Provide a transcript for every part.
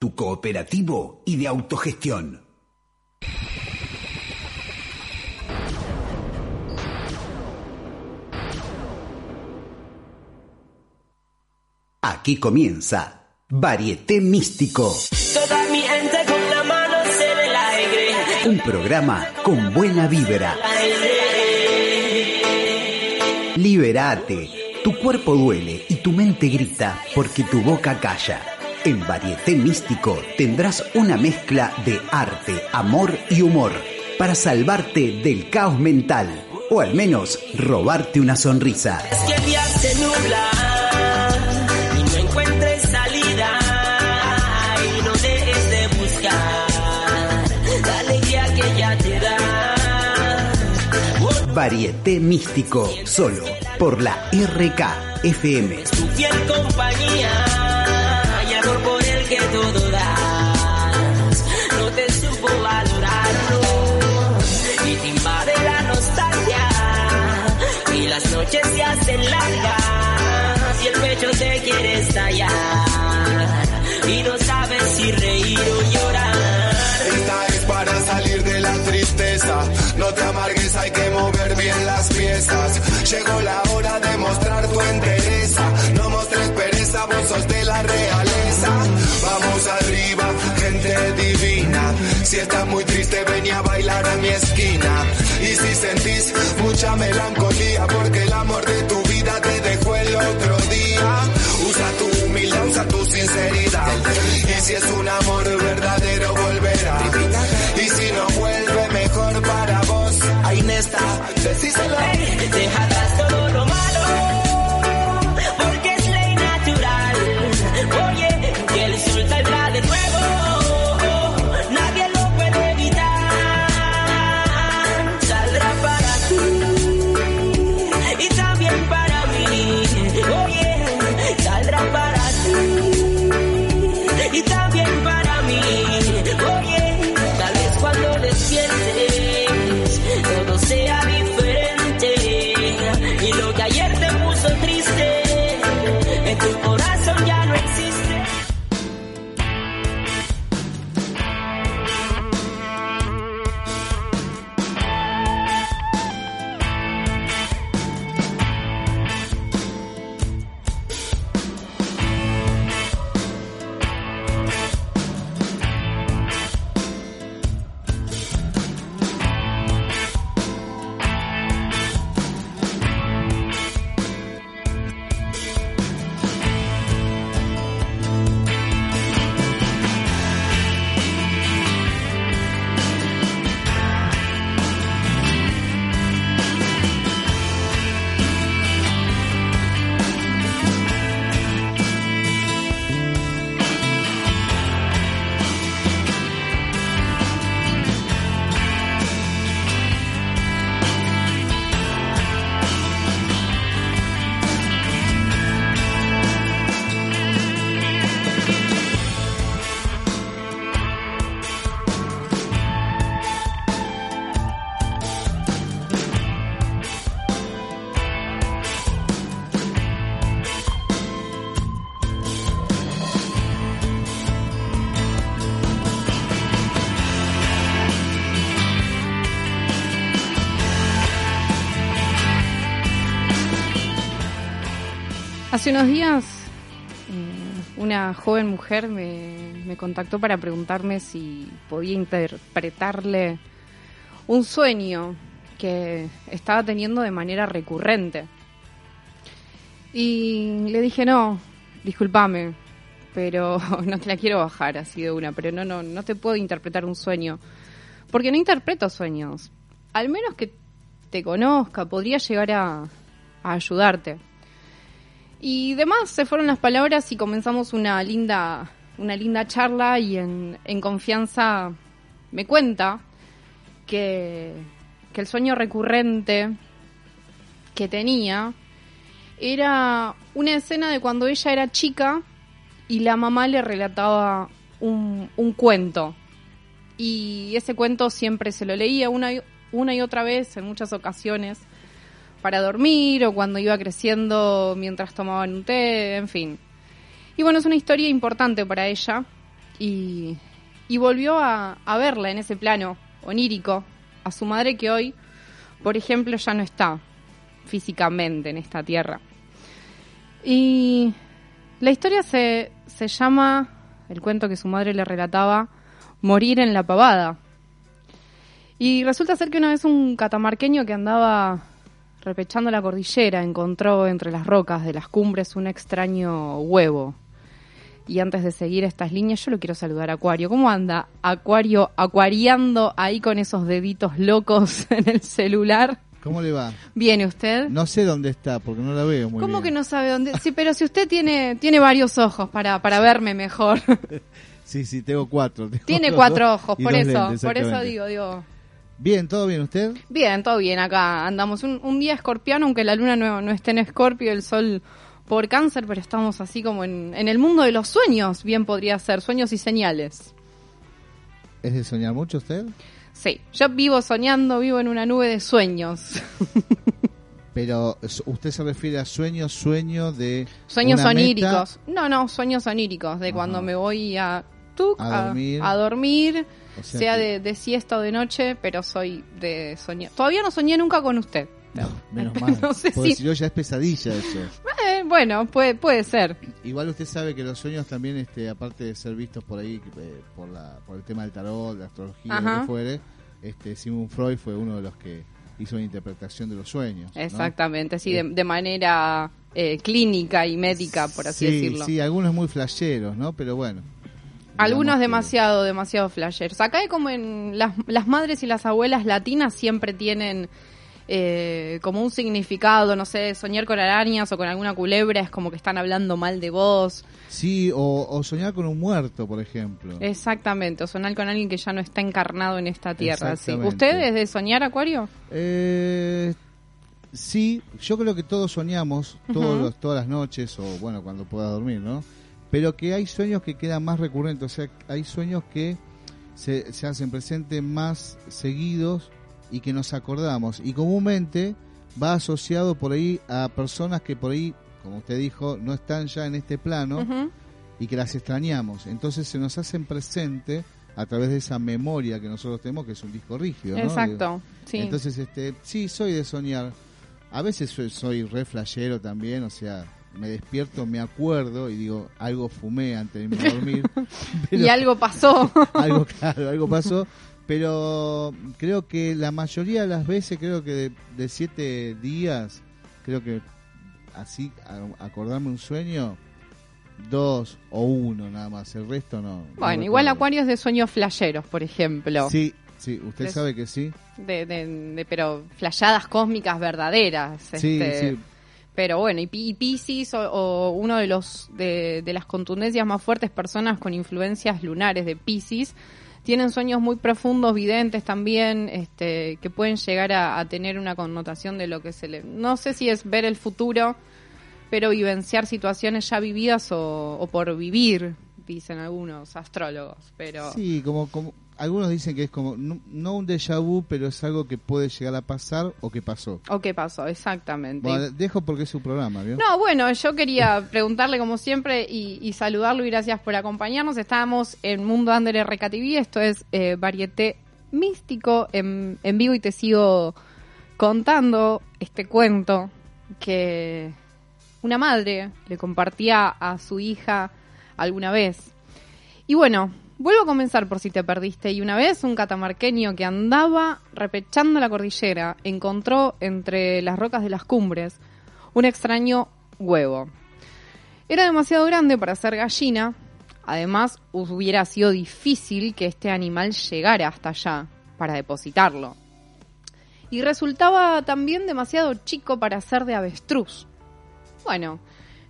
tu cooperativo y de autogestión. Aquí comienza Varieté Místico. Toda mi gente con la mano en el aire. Un programa con buena vibra. Liberate. Tu cuerpo duele y tu mente grita porque tu boca calla. En Varieté Místico tendrás una mezcla de arte, amor y humor para salvarte del caos mental o al menos robarte una sonrisa. Es que el día se nubla y no encuentres salida y no dejes de buscar la alegría que ya te da. Varieté Místico, solo por la RK FM. Tu fiel compañía noches se hacen largas y el pecho te quiere estallar y no sabes si reír o llorar. Esta es para salir de la tristeza. No te amargues, hay que mover bien las piezas. Llegó la Si estás muy triste, ven a bailar a mi esquina. Y si sentís mucha melancolía, porque el amor de tu vida te dejó el otro día. Usa tu humildad, usa tu sinceridad. Y si es un amor Hace unos días eh, una joven mujer me, contactó para preguntarme si podía interpretarle un sueño que estaba teniendo de manera recurrente. Y le dije, no, discúlpame, pero no te la quiero bajar así de una, pero no, no, no te puedo interpretar un sueño, porque no interpreto sueños. Al menos que te conozca, podría llegar a ayudarte. Y demás se fueron las palabras y comenzamos una linda, una linda charla y en, en confianza me cuenta que, que el sueño recurrente que tenía era una escena de cuando ella era chica y la mamá le relataba un, un cuento. Y ese cuento siempre se lo leía una y, una y otra vez en muchas ocasiones para dormir o cuando iba creciendo mientras tomaban un té, en fin. Y bueno, es una historia importante para ella y, y volvió a, a verla en ese plano onírico, a su madre que hoy, por ejemplo, ya no está físicamente en esta tierra. Y la historia se, se llama, el cuento que su madre le relataba, Morir en la pavada. Y resulta ser que una vez un catamarqueño que andaba repechando la cordillera encontró entre las rocas de las cumbres un extraño huevo. Y antes de seguir estas líneas, yo lo quiero saludar a Acuario. ¿Cómo anda Acuario acuariando ahí con esos deditos locos en el celular? ¿Cómo le va? ¿Viene usted? No sé dónde está, porque no la veo muy ¿Cómo bien. que no sabe dónde? Sí, pero si usted tiene, tiene varios ojos para, para verme mejor. Sí, sí, tengo cuatro. Tengo tiene cuatro ojos, por eso, lentes, por eso digo, digo. Bien, ¿todo bien usted? Bien, todo bien acá. Andamos un, un día escorpiano, aunque la luna no, no esté en escorpio, el sol por cáncer, pero estamos así como en, en el mundo de los sueños, bien podría ser, sueños y señales. ¿Es de soñar mucho usted? Sí, yo vivo soñando, vivo en una nube de sueños. Pero usted se refiere a sueños, sueño de Sueños meta? oníricos. No, no, sueños oníricos, de cuando me voy a, tuc, A a, dormir. a dormir, O sea de, de siesta o de noche, pero soy de soñar. Todavía no soñé nunca con usted. No, menos mal. No sé porque si- no ya es pesadilla eso. Eh, bueno, puede, puede ser. Igual usted sabe que los sueños también, este, aparte de ser vistos por ahí eh, por, la, por el tema del tarot, la astrología, lo que fuere, este, Sigmund Freud fue uno de los que hizo una interpretación de los sueños. ¿no? Exactamente, sí, de, de manera eh, clínica y médica, por así sí, decirlo. Sí, algunos muy flasheros, ¿no? Pero bueno. Algunos que- demasiado, demasiado flashers. Acá hay como en las, las madres y las abuelas latinas siempre tienen eh, como un significado, no sé, soñar con arañas o con alguna culebra es como que están hablando mal de vos. Sí, o, o soñar con un muerto, por ejemplo. Exactamente, o soñar con alguien que ya no está encarnado en esta tierra. ¿sí? Exactamente. ¿Usted es de soñar, Acuario? Eh, sí, yo creo que todos soñamos, todos los- todas las noches, o bueno, cuando pueda dormir, ¿no? Pero que hay sueños que quedan más recurrentes, o sea, hay sueños que se, se hacen presentes más seguidos y que nos acordamos. Y comúnmente va asociado por ahí a personas que por ahí, como usted dijo, no están ya en este plano y que las extrañamos. Entonces se nos hacen presente a través de esa memoria que nosotros tenemos, que es un disco rígido. ¿no? Exacto, sí. Entonces, este, sí, soy de soñar. A veces soy, soy re flashero también, o sea, me despierto, me acuerdo y digo, algo fumé antes de irme a dormir. pero y algo pasó. algo, claro, algo pasó. Pero creo que la mayoría de las veces, creo que de, de siete días, creo que así, a- acordarme un sueño, dos o uno nada más, el resto no. no bueno, igual. Acuario es de sueños flasheros, por ejemplo. Sí, sí, usted sabe que sí. De, de- pero flashadas cósmicas verdaderas. Sí, este, sí. Pero bueno, y, y Pisces o, o uno de los de, las contundencias más fuertes personas con influencias lunares de Pisces. Tienen sueños muy profundos, videntes también, este, que pueden llegar a, tener una connotación de lo que se le... No sé si es ver el futuro, pero vivenciar situaciones ya vividas o por vivir, dicen algunos astrólogos. Pero Sí, como, como algunos dicen que es como no, no un déjà vu, pero es algo que puede llegar a pasar o que pasó. ¿O qué pasó? Exactamente. Bueno, dejo porque es su programa, ¿vio? No, bueno, yo quería preguntarle como siempre y, y saludarlo y gracias por acompañarnos. Estábamos en Mundo Under RKTV, esto es eh, Varieté Místico en, en vivo y te sigo contando este cuento que una madre le compartía a su hija alguna vez. Y bueno, vuelvo a comenzar por si te perdiste. Y una vez un catamarqueño que andaba repechando la cordillera encontró entre las rocas de las cumbres un extraño huevo. Era demasiado grande para ser gallina. Además, hubiera sido difícil que este animal llegara hasta allá para depositarlo. Y resultaba también demasiado chico para ser de avestruz. Bueno,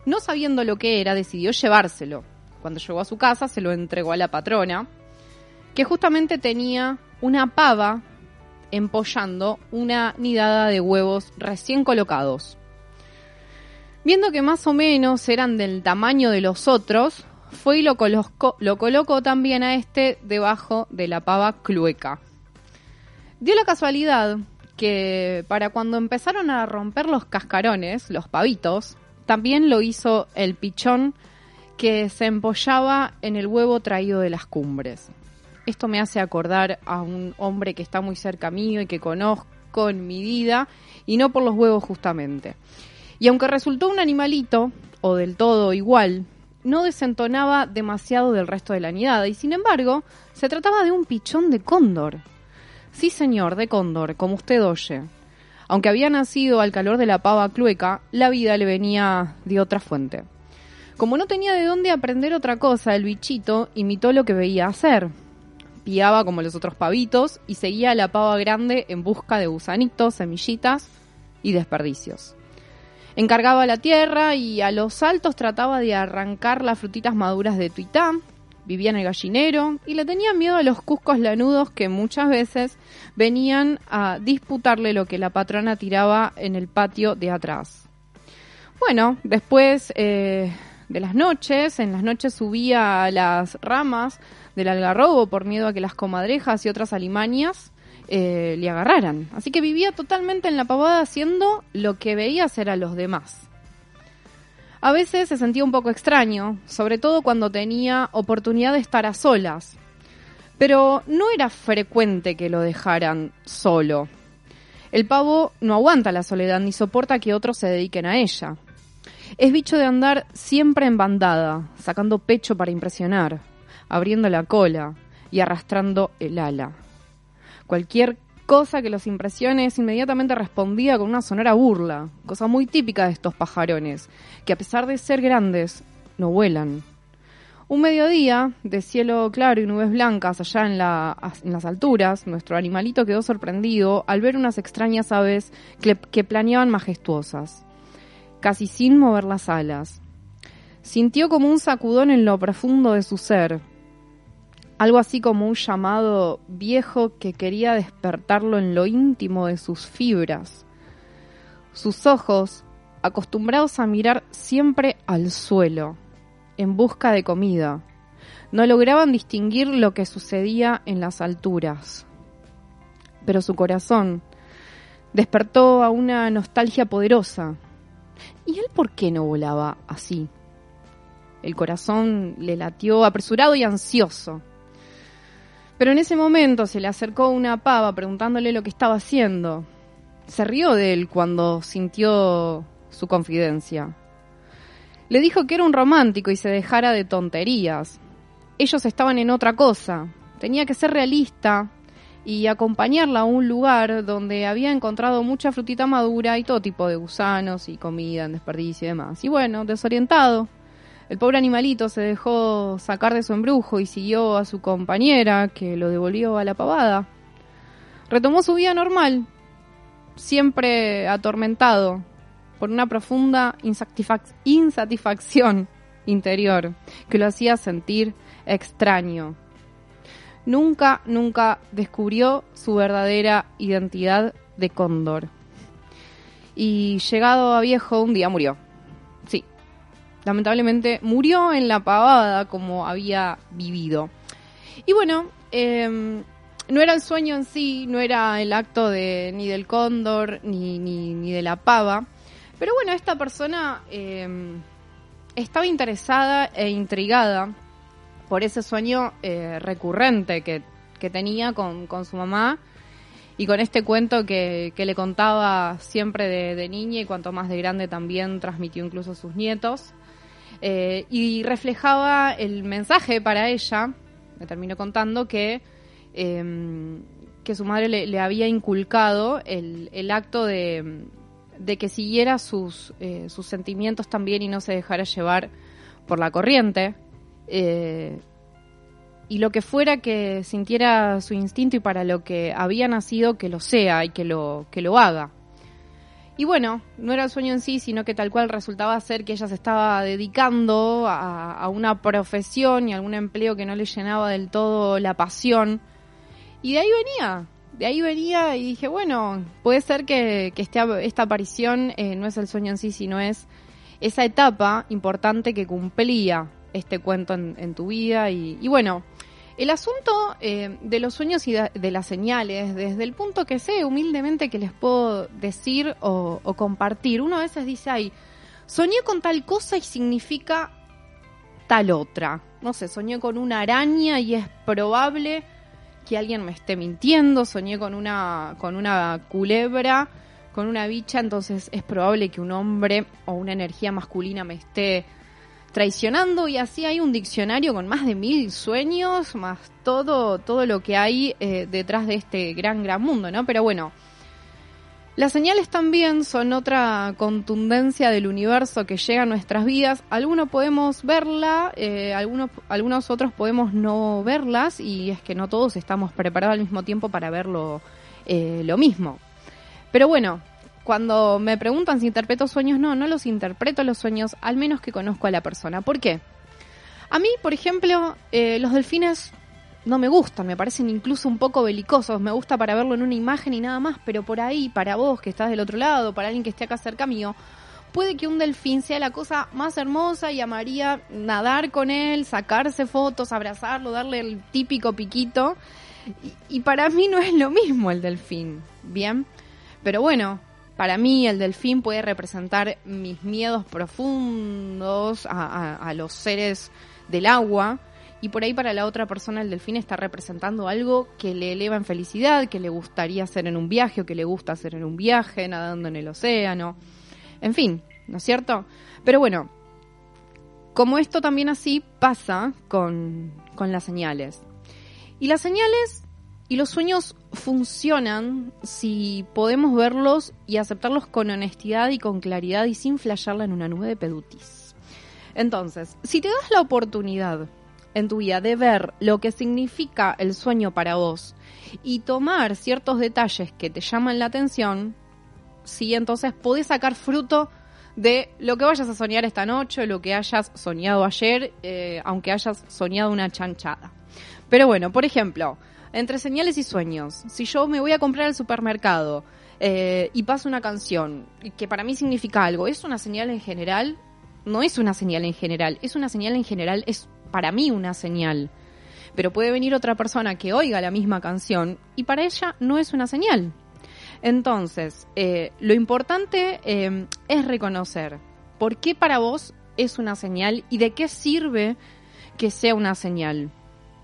no sabiendo lo que era, decidió llevárselo. Cuando llegó a su casa, se lo entregó a la patrona, que justamente tenía una pava empollando una nidada de huevos recién colocados. Viendo que más o menos eran del tamaño de los otros, fue y lo colocó, lo colocó también a este debajo de la pava clueca. Dio la casualidad que para cuando empezaron a romper los cascarones, los pavitos, también lo hizo el pichón que se empollaba en el huevo traído de las cumbres. Esto me hace acordar a un hombre que está muy cerca mío y que conozco en mi vida, y no por los huevos justamente. Y aunque resultó un animalito, o del todo igual, no desentonaba demasiado del resto de la nidada, y sin embargo, se trataba de un pichón de cóndor. Sí, señor, de cóndor, como usted oye. Aunque había nacido al calor de la pava clueca, la vida le venía de otra fuente. Como no tenía de dónde aprender otra cosa, el bichito imitó lo que veía hacer. Piaba como los otros pavitos y seguía a la pava grande en busca de gusanitos, semillitas y desperdicios. Encargaba la tierra y a los saltos trataba de arrancar las frutitas maduras de tuitá, vivía en el gallinero y le tenía miedo a los cuscos lanudos que muchas veces venían a disputarle lo que la patrona tiraba en el patio de atrás. Bueno, después eh, de las noches, en las noches subía a las ramas del algarrobo por miedo a que las comadrejas y otras alimañas eh, le agarraran. Así que vivía totalmente en la pavada haciendo lo que veía hacer a los demás. A veces se sentía un poco extraño, sobre todo cuando tenía oportunidad de estar a solas. Pero no era frecuente que lo dejaran solo. El pavo no aguanta la soledad ni soporta que otros se dediquen a ella. Es bicho de andar siempre en bandada, sacando pecho para impresionar, abriendo la cola y arrastrando el ala. Cualquier cosa que los impresione es inmediatamente respondida con una sonora burla, cosa muy típica de estos pajarones, que a pesar de ser grandes, no vuelan. Un mediodía, de cielo claro y nubes blancas allá en, en las alturas, nuestro animalito quedó sorprendido al ver unas extrañas aves que, que planeaban majestuosas, casi sin mover las alas. Sintió como un sacudón en lo profundo de su ser, algo así como un llamado viejo que quería despertarlo en lo íntimo de sus fibras. Sus ojos, acostumbrados a mirar siempre al suelo, en busca de comida, no lograban distinguir lo que sucedía en las alturas. Pero su corazón despertó a una nostalgia poderosa. ¿Y él por qué no volaba así? El corazón le latió apresurado y ansioso. Pero en ese momento se le acercó una pava preguntándole lo que estaba haciendo. Se rió de él cuando sintió su confidencia. Le dijo que era un romántico y se dejara de tonterías. Ellos estaban en otra cosa. Tenía que ser realista y acompañarla a un lugar donde había encontrado mucha frutita madura y todo tipo de gusanos y comida en desperdicio y demás. Y bueno, desorientado, el pobre animalito se dejó sacar de su embrujo y siguió a su compañera, que lo devolvió a la pavada. Retomó su vida normal, siempre atormentado por una profunda insatisfacción interior que lo hacía sentir extraño. Nunca, nunca descubrió su verdadera identidad de cóndor. Y llegado a viejo, un día murió lamentablemente murió en la pavada como había vivido. Y bueno, em, no era el sueño en sí, no era el acto de ni del cóndor ni, ni, de la pava, pero bueno, esta persona em, estaba interesada e intrigada por ese sueño eh, recurrente que, tenía con, su mamá y con este cuento que, le contaba siempre de, niña y cuanto más de grande también transmitió incluso a sus nietos. Eh, y reflejaba el mensaje para ella, me terminó contando, que, em, que su madre le, había inculcado el, el acto de, de, que siguiera sus, eh, sus sentimientos también y no se dejara llevar por la corriente. Eh, y lo que fuera que sintiera su instinto y para lo que había nacido, que lo sea y que lo, que lo haga. Y bueno, no era el sueño en sí, sino que tal cual resultaba ser que ella se estaba dedicando a, una profesión y algún empleo que no le llenaba del todo la pasión. Y de ahí venía, de ahí venía y dije, bueno, puede ser que, que este, esta aparición eh, no es el sueño en sí, sino es esa etapa importante que cumplía este cuento en, tu vida. Y, bueno, el asunto eh, de los sueños y de, las señales, desde el punto que sé humildemente que les puedo decir o, compartir, uno a veces dice, ay, soñé con tal cosa y significa tal otra. No sé, soñé con una araña y es probable que alguien me esté mintiendo, soñé con una, con una culebra, con una bicha, entonces es probable que un hombre o una energía masculina me esté traicionando y así hay un diccionario con más de mil sueños, más todo, todo lo que hay eh, detrás de este gran, gran mundo, ¿no? Pero bueno, las señales también son otra contundencia del universo que llega a nuestras vidas. Algunos podemos verla, eh, algunos, algunos otros podemos no verlas y es que no todos estamos preparados al mismo tiempo para verlo eh, lo mismo. Pero bueno, cuando me preguntan si interpreto sueños, no, no los interpreto los sueños, al menos que conozco a la persona. ¿Por qué? A mí, por ejemplo, eh, los delfines no me gustan, me parecen incluso un poco belicosos, me gusta para verlo en una imagen y nada más, pero por ahí, para vos que estás del otro lado, para alguien que esté acá cerca mío, puede que un delfín sea la cosa más hermosa y amaría nadar con él, sacarse fotos, abrazarlo, darle el típico piquito. Y, y para mí no es lo mismo el delfín, ¿bien? Pero bueno, para mí el delfín puede representar mis miedos profundos a, los seres del agua y por ahí para la otra persona el delfín está representando algo que le eleva en felicidad, que le gustaría hacer en un viaje o que le gusta hacer en un viaje, nadando en el océano. En fin, ¿no es cierto? Pero bueno, como esto también así pasa con, con las señales. Y las señales y los sueños funcionan si podemos verlos y aceptarlos con honestidad y con claridad y sin flashearla en una nube de pedutis. Entonces, si te das la oportunidad en tu vida de ver lo que significa el sueño para vos y tomar ciertos detalles que te llaman la atención, sí, entonces podés sacar fruto de lo que vayas a soñar esta noche, lo que hayas soñado ayer, eh, aunque hayas soñado una chanchada. Pero bueno, por ejemplo, entre señales y sueños, si yo me voy a comprar al supermercado eh, y paso una canción que para mí significa algo, ¿es una señal en general? No es una señal en general, es una señal en general, es para mí una señal. Pero puede venir otra persona que oiga la misma canción y para ella no es una señal. Entonces, eh, lo importante eh, es reconocer por qué para vos es una señal y de qué sirve que sea una señal.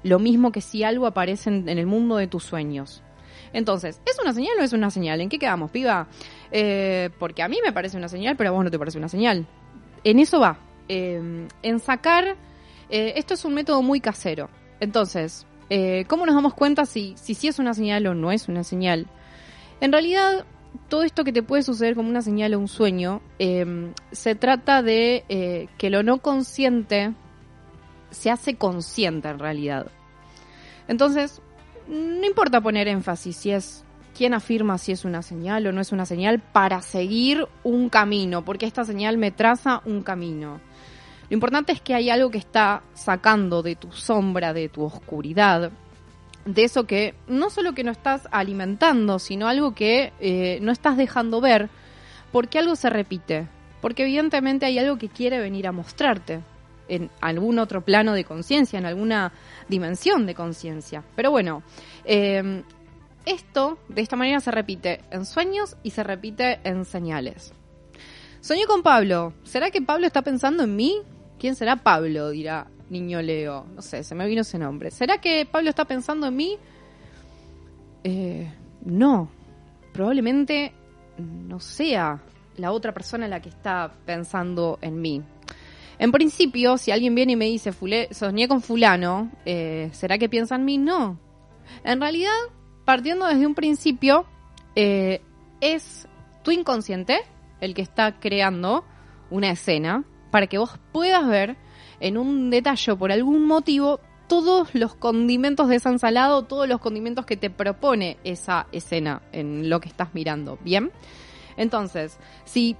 Lo mismo que si algo aparece en, en el mundo de tus sueños. Entonces, ¿es una señal o es una señal? ¿En qué quedamos, piba? Eh, porque a mí me parece una señal, pero a vos no te parece una señal. En eso va. Eh, en sacar. eh, esto es un método muy casero. Entonces, eh, ¿cómo nos damos cuenta si, si sí es una señal o no es una señal? En realidad, todo esto que te puede suceder como una señal o un sueño, eh, se trata de eh, que lo no consciente se hace consciente en realidad. Entonces, no importa poner énfasis si es quién afirma si es una señal o no es una señal para seguir un camino, porque esta señal me traza un camino. Lo importante es que hay algo que está sacando de tu sombra, de tu oscuridad, de eso que no solo que no estás alimentando, sino algo que eh, no estás dejando ver, porque algo se repite, porque evidentemente hay algo que quiere venir a mostrarte en algún otro plano de conciencia, en alguna dimensión de conciencia. Pero bueno, eh, esto de esta manera se repite en sueños y se repite en señales. Soñé con Pablo. ¿Será que Pablo está pensando en mí? ¿Quién será Pablo? dirá niño Leo. No sé, se me vino ese nombre. ¿Será que Pablo está pensando en mí? Eh, no. Probablemente no sea la otra persona la que está pensando en mí. En principio, si alguien viene y me dice, Fule- soñé con fulano, eh, ¿será que piensa en mí? No. En realidad, partiendo desde un principio, eh, es tu inconsciente el que está creando una escena para que vos puedas ver en un detalle por algún motivo todos los condimentos de esa ensalada o todos los condimentos que te propone esa escena en lo que estás mirando. ¿Bien? Entonces, si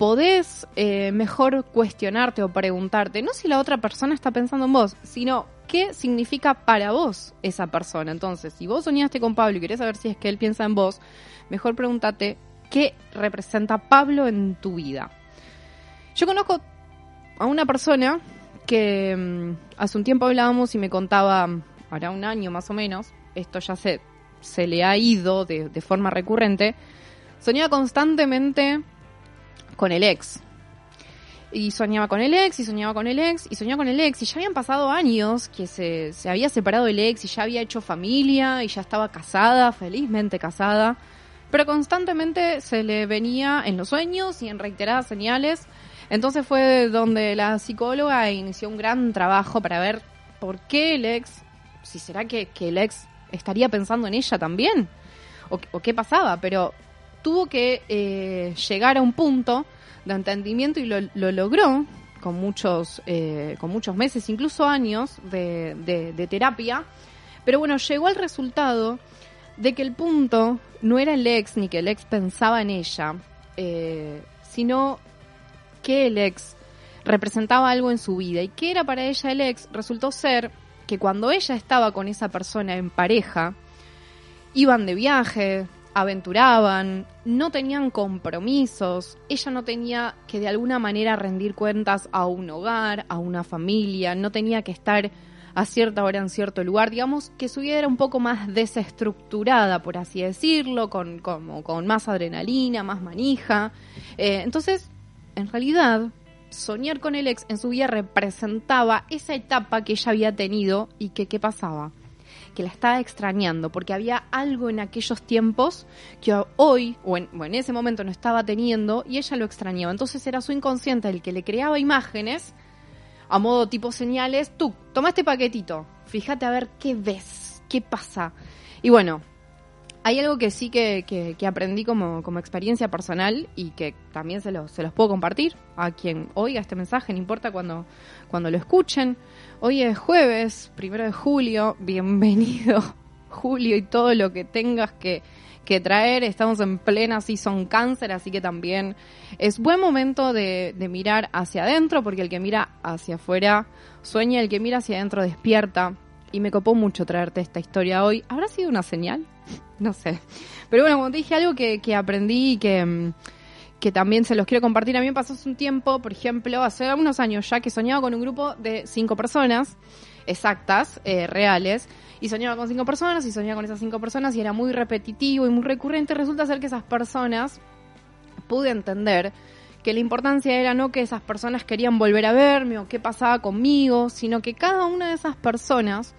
podés eh, mejor cuestionarte o preguntarte, no si la otra persona está pensando en vos, sino qué significa para vos esa persona. Entonces, si vos soñaste con Pablo y querés saber si es que él piensa en vos, mejor pregúntate qué representa Pablo en tu vida. Yo conozco a una persona que mm, hace un tiempo hablábamos y me contaba, hará un año más o menos, esto ya se, se le ha ido de forma recurrente, soñaba constantemente con el ex. y soñaba con el ex, y soñaba con el ex, y soñaba con el ex, y ya habían pasado años que se, se había separado el ex, y ya había hecho familia, y ya estaba casada, felizmente casada, pero constantemente se le venía en los sueños y en reiteradas señales. Entonces fue donde la psicóloga inició un gran trabajo para ver por qué el ex, si será que, que el ex estaría pensando en ella también, o, o qué pasaba, pero tuvo que eh, llegar a un punto de entendimiento y lo, lo logró con muchos, eh, con muchos meses, incluso años de, de- de terapia. Pero bueno, llegó al resultado de que el punto no era el ex ni que el ex pensaba en ella, eh, sino que el ex representaba algo en su vida. ¿Y que era para ella el ex? Resultó ser que cuando ella estaba con esa persona en pareja, iban de viaje, aventuraban, no tenían compromisos, ella no tenía que de alguna manera rendir cuentas a un hogar, a una familia, no tenía que estar a cierta hora en cierto lugar, digamos que su vida era un poco más desestructurada, por así decirlo, con, como, con más adrenalina, más manija. Eh, entonces, en realidad, soñar con el ex en su vida representaba esa etapa que ella había tenido y que qué pasaba que la estaba extrañando porque había algo en aquellos tiempos que hoy o en, en ese momento no estaba teniendo y ella lo extrañaba. Entonces era su inconsciente el que le creaba imágenes a modo tipo señales. Tú, toma este paquetito, fíjate a ver qué ves, qué pasa. Y bueno, hay algo que sí que, que- que aprendí como, como experiencia personal y que también se los, se los puedo compartir a quien oiga este mensaje, no importa cuando, cuando lo escuchen. Hoy es jueves, primero de julio, bienvenido Julio y todo lo que tengas que, que traer. Estamos en plena season cáncer, así que también es buen momento de, de mirar hacia adentro, porque el que mira hacia afuera sueña, el que mira hacia adentro despierta. Y me copó mucho traerte esta historia hoy. ¿Habrá sido una señal? No sé. Pero bueno, como te dije, algo que, que aprendí y que, mm, que también se los quiero compartir. A mí me pasó hace un tiempo, por ejemplo, hace algunos años ya, que soñaba con un grupo de cinco personas exactas, eh, reales, y soñaba con cinco personas y soñaba con esas cinco personas y era muy repetitivo y muy recurrente. Resulta ser que esas personas pude entender que la importancia era no que esas personas querían volver a verme o qué pasaba conmigo, sino que cada una de esas personas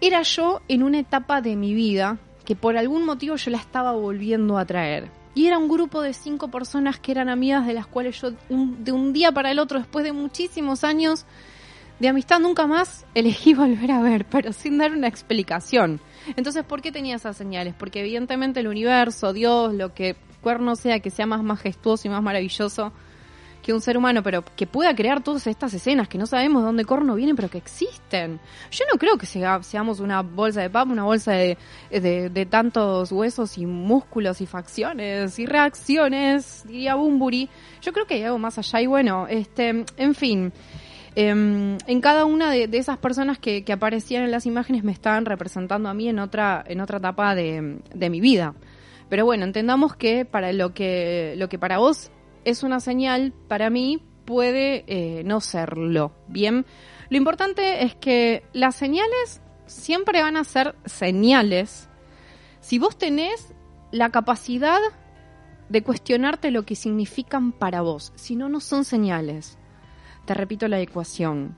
era yo en una etapa de mi vida que por algún motivo yo la estaba volviendo a traer. Y era un grupo de cinco personas que eran amigas de las cuales yo de un día para el otro, después de muchísimos años de amistad, nunca más elegí volver a ver, pero sin dar una explicación. Entonces, ¿por qué tenía esas señales? Porque evidentemente el universo, Dios, lo que cuerno sea, que sea más majestuoso y más maravilloso que un ser humano, pero que pueda crear todas estas escenas que no sabemos de dónde corno vienen, pero que existen. Yo no creo que sea- seamos una bolsa de papa, una bolsa de, de, tantos huesos y músculos y facciones y reacciones, diría Bumburi. Yo creo que hay algo más allá y bueno, este, en fin. Em, en cada una de, esas personas que, aparecían en las imágenes me estaban representando a mí en otra, en otra etapa de, de mi vida. Pero bueno, entendamos que para lo que, lo que para vos es una señal, para mí puede eh, no serlo. Bien, lo importante es que las señales siempre van a ser señales si vos tenés la capacidad de cuestionarte lo que significan para vos. Si no, no son señales. Te repito la ecuación.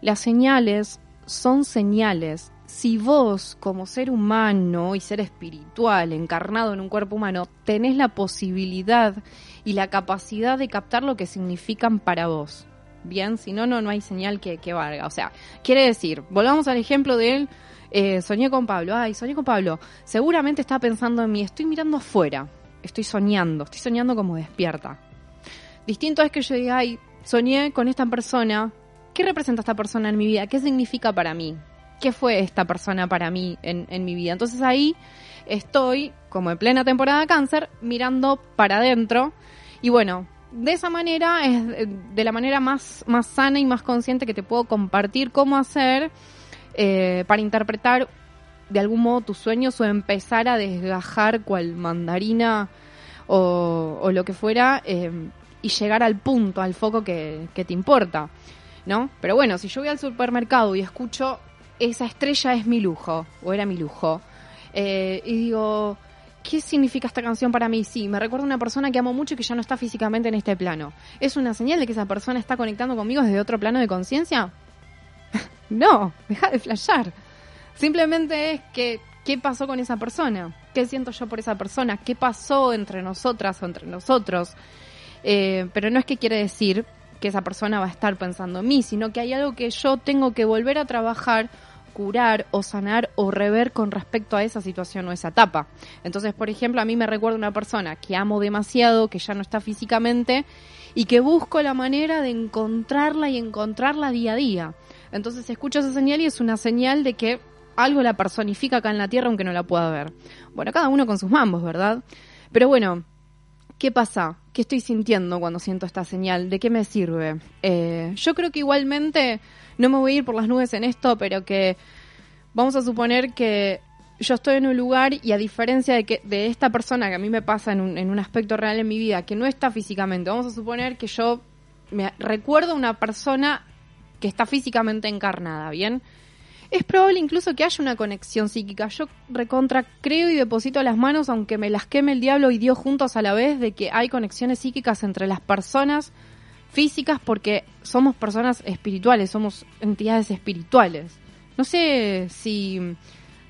Las señales son señales si vos, como ser humano y ser espiritual, encarnado en un cuerpo humano, tenés la posibilidad y la capacidad de captar lo que significan para vos. Bien, si no, no, no hay señal que, que valga. O sea, quiere decir, volvamos al ejemplo de él, eh, soñé con Pablo, ay, soñé con Pablo, seguramente está pensando en mí, estoy mirando afuera, estoy soñando, estoy soñando como despierta. Distinto es que yo diga, ay, soñé con esta persona, ¿qué representa esta persona en mi vida? ¿Qué significa para mí? ¿Qué fue esta persona para mí en, en mi vida? Entonces ahí estoy, como en plena temporada de cáncer, mirando para adentro y bueno, de esa manera es de la manera más, más sana y más consciente que te puedo compartir cómo hacer eh, para interpretar de algún modo tus sueños o empezar a desgajar cual mandarina o, o lo que fuera eh, y llegar al punto, al foco que, que te importa, ¿no? Pero bueno, si yo voy al supermercado y escucho esa estrella es mi lujo, o era mi lujo, eh, y digo, ¿qué significa esta canción para mí? Sí, me recuerda a una persona que amo mucho y que ya no está físicamente en este plano. ¿Es una señal de que esa persona está conectando conmigo desde otro plano de conciencia? no, deja de flashear. Simplemente es que, ¿qué pasó con esa persona? ¿Qué siento yo por esa persona? ¿Qué pasó entre nosotras o entre nosotros? Eh, pero no es que quiere decir que esa persona va a estar pensando en mí, sino que hay algo que yo tengo que volver a trabajar curar o sanar o rever con respecto a esa situación o esa etapa. Entonces, por ejemplo, a mí me recuerda una persona que amo demasiado, que ya no está físicamente y que busco la manera de encontrarla y encontrarla día a día. Entonces, escucho esa señal y es una señal de que algo la personifica acá en la tierra aunque no la pueda ver. Bueno, cada uno con sus mambos, ¿verdad? Pero bueno, ¿qué pasa? ¿Qué estoy sintiendo cuando siento esta señal? ¿De qué me sirve? Eh, yo creo que igualmente no me voy a ir por las nubes en esto, pero que vamos a suponer que yo estoy en un lugar y a diferencia de que de esta persona que a mí me pasa en un, en un aspecto real en mi vida, que no está físicamente, vamos a suponer que yo me recuerdo a una persona que está físicamente encarnada, ¿bien? Es probable incluso que haya una conexión psíquica. Yo recontra creo y deposito las manos, aunque me las queme el diablo y Dios juntos a la vez, de que hay conexiones psíquicas entre las personas físicas porque somos personas espirituales, somos entidades espirituales. No sé si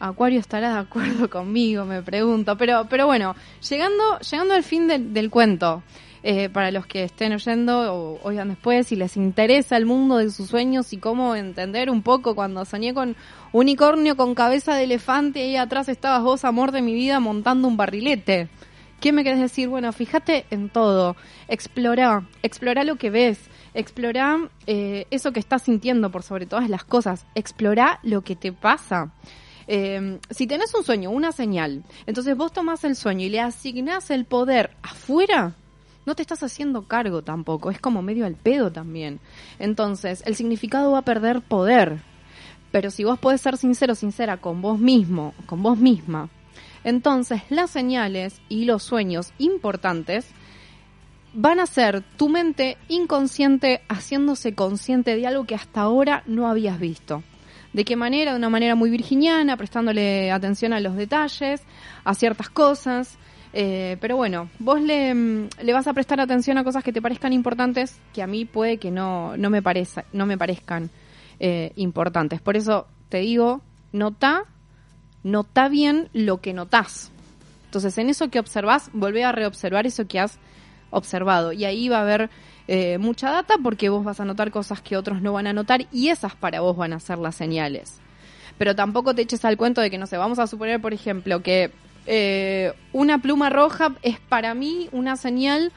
Acuario estará de acuerdo conmigo, me pregunto, pero, pero bueno, llegando, llegando al fin del, cuento, eh, para los que estén oyendo o oigan después, si les interesa el mundo de sus sueños y cómo entender un poco cuando soñé con unicornio con cabeza de elefante y atrás estabas vos, amor de mi vida, montando un barrilete. ¿Qué me querés decir? Bueno, fíjate en todo, explora, explora lo que ves, explora eh, eso que estás sintiendo por sobre todas las cosas, explora lo que te pasa. Eh, si tenés un sueño, una señal, entonces vos tomás el sueño y le asignás el poder afuera, no te estás haciendo cargo tampoco, es como medio al pedo también. Entonces, el significado va a perder poder. Pero si vos podés ser sincero, sincera con vos mismo, con vos misma, entonces, las señales y los sueños importantes van a ser tu mente inconsciente haciéndose consciente de algo que hasta ahora no habías visto. ¿De qué manera? De una manera muy virginiana, prestándole atención a los detalles, a ciertas cosas. Eh, pero bueno, vos le, le, vas a prestar atención a cosas que te parezcan importantes que a mí puede que no, no, me, no me parezcan eh, importantes. Por eso te digo, nota nota bien lo que notás. Entonces, en eso que observás, volvé a reobservar eso que has observado. Y ahí va a haber eh, mucha data porque vos vas a notar cosas que otros no van a notar y esas para vos van a ser las señales. Pero tampoco te eches al cuento de que, no sé, vamos a suponer, por ejemplo, que eh, una pluma roja es para mí una señal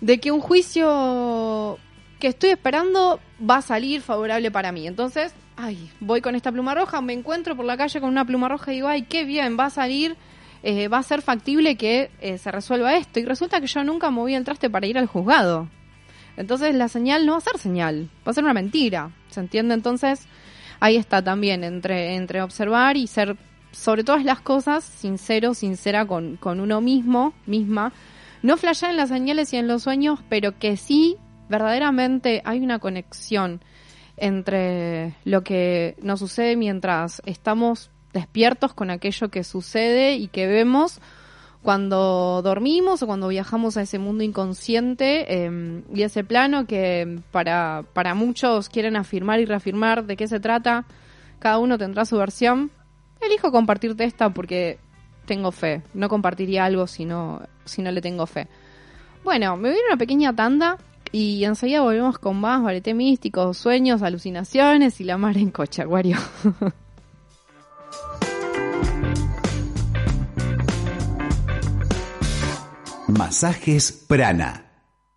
de que un juicio que estoy esperando va a salir favorable para mí. Entonces, ay, voy con esta pluma roja, me encuentro por la calle con una pluma roja y digo, ay, qué bien, va a salir, eh, va a ser factible que eh, se resuelva esto. Y resulta que yo nunca moví el traste para ir al juzgado. Entonces la señal no va a ser señal, va a ser una mentira. ¿Se entiende? Entonces ahí está también entre, entre observar y ser, sobre todas las cosas, sincero, sincera con, con uno mismo, misma. No flashear en las señales y en los sueños, pero que sí, verdaderamente hay una conexión entre lo que nos sucede mientras estamos despiertos con aquello que sucede y que vemos cuando dormimos o cuando viajamos a ese mundo inconsciente em, y ese plano que para, para muchos quieren afirmar y reafirmar de qué se trata, cada uno tendrá su versión. Elijo compartirte esta porque tengo fe, no compartiría algo si no, si no le tengo fe. Bueno, me voy a una pequeña tanda y enseguida volvemos con más varete místicos, sueños, alucinaciones y la mar en coche, Acuario. Masajes Prana.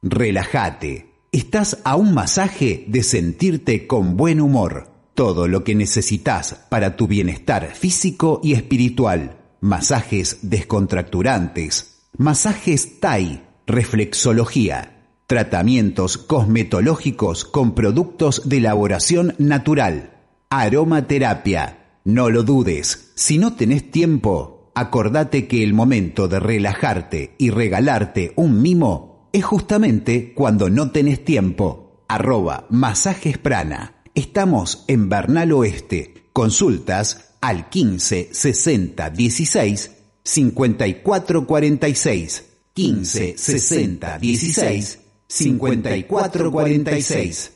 Relájate. Estás a un masaje de sentirte con buen humor. Todo lo que necesitas para tu bienestar físico y espiritual. Masajes descontracturantes. Masajes Thai. Reflexología Tratamientos cosmetológicos con productos de elaboración natural. Aromaterapia. No lo dudes. Si no tenés tiempo, acordate que el momento de relajarte y regalarte un mimo es justamente cuando no tenés tiempo. Arroba Masajes Prana. Estamos en Bernal Oeste. Consultas al 15 60 16 5446 15 60 16 5446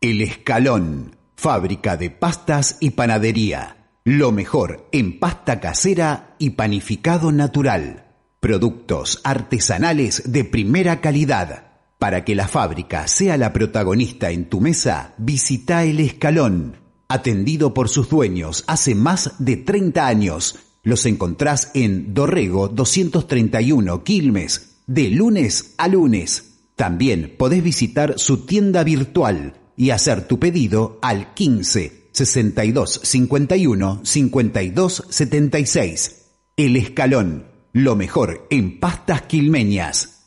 El Escalón, fábrica de pastas y panadería. Lo mejor en pasta casera y panificado natural. Productos artesanales de primera calidad. Para que la fábrica sea la protagonista en tu mesa, visita El Escalón. Atendido por sus dueños hace más de 30 años. Los encontrás en Dorrego 231 Quilmes, de lunes a lunes. También podés visitar su tienda virtual y hacer tu pedido al 15 62 51 52 76. El Escalón, lo mejor en pastas quilmeñas.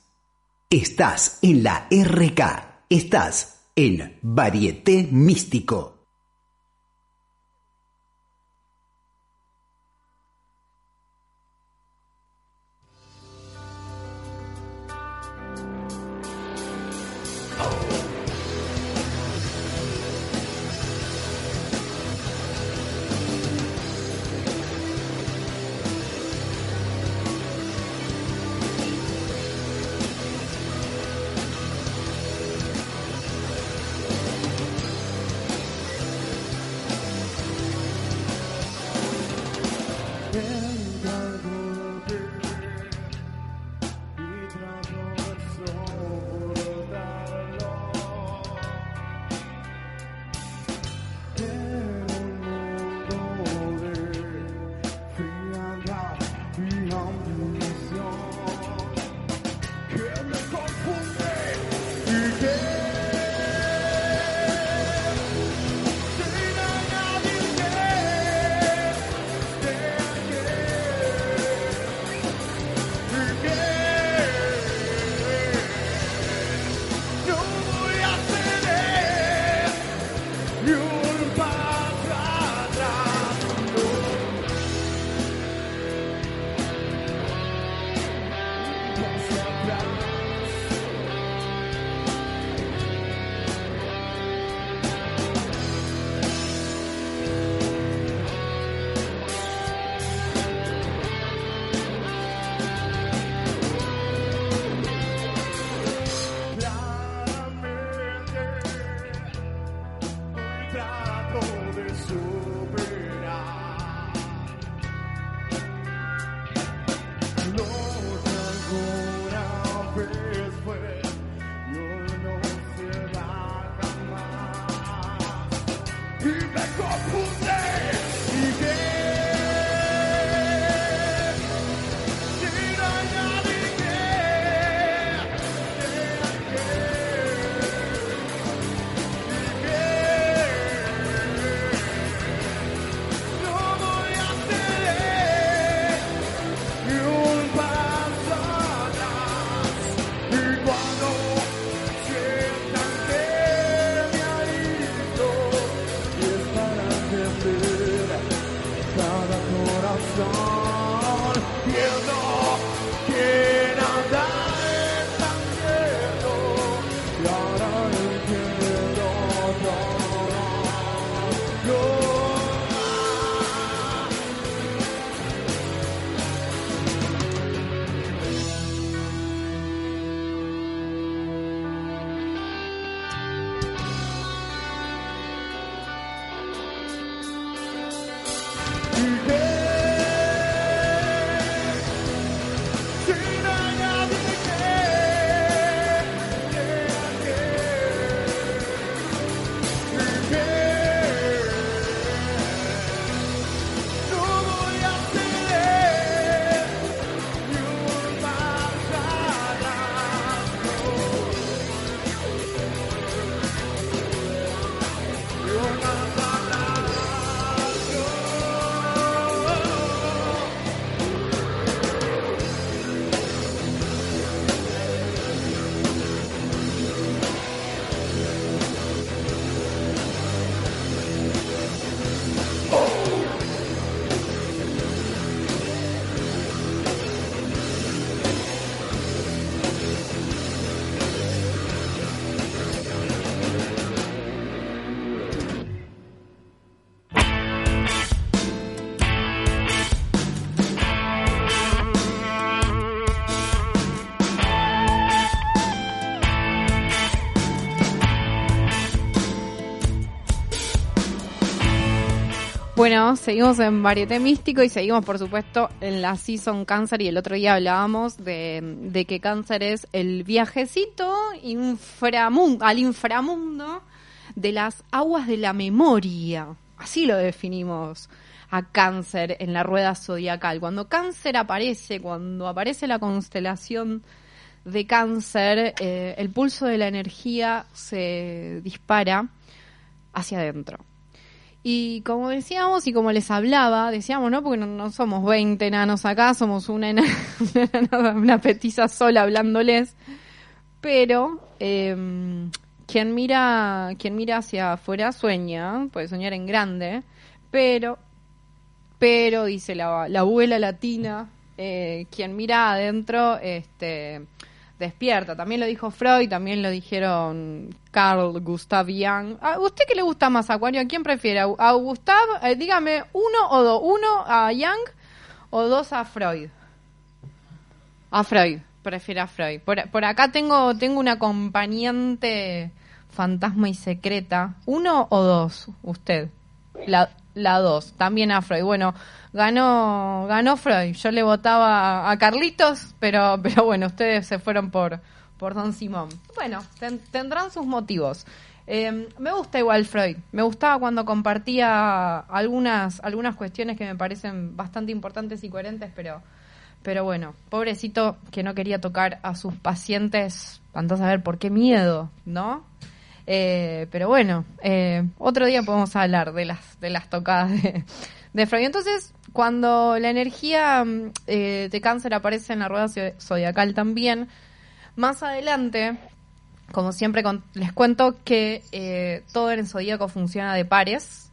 Estás en la RK. Estás en Varieté Místico. Bueno, seguimos en Varieté Místico y seguimos, por supuesto, en la Season Cáncer. Y el otro día hablábamos de, que Cáncer es el viajecito al inframundo de las aguas de la memoria. Así lo definimos a Cáncer en la rueda zodiacal. Cuando Cáncer aparece, cuando aparece la constelación de Cáncer, eh, el pulso de la energía se dispara hacia adentro. Y como decíamos y como les hablaba, decíamos, ¿no? Porque no, somos 20 enanos acá, somos una, enana, una petiza sola hablándoles. Pero eh, quien mira, quien mira hacia afuera sueña, puede soñar en grande, pero, pero, dice la, la abuela latina, eh, quien mira adentro, este, despierta. También lo dijo Freud, también lo dijeron Carl Gustav Jung. ¿A usted qué le gusta más, Acuario? ¿A quién prefiere? ¿A Gustav? Eh, dígame, uno o dos. ¿Uno a Jung o dos a Freud? A Freud, prefiere a Freud. Por, por acá tengo, tengo una acompañante fantasma y secreta. ¿Uno o dos, usted? La, la dos, también a Freud. Bueno, ganó, ganó Freud. Yo le votaba a Carlitos, pero, pero bueno, ustedes se fueron por, por Don Simón. Bueno, tendrán sus motivos. Em, me gusta igual Freud. Me gustaba cuando compartía algunas, algunas cuestiones que me parecen bastante importantes y coherentes, pero, pero bueno, pobrecito que no quería tocar a sus pacientes. Andás a por qué miedo, ¿no? Eh, pero bueno, eh, otro día podemos hablar de las, de las tocadas de, de Freud. Entonces, cuando la energía mm, eh, de cáncer aparece en la rueda zodiacal también, más adelante, como siempre les cuento que todo en el zodíaco funciona de pares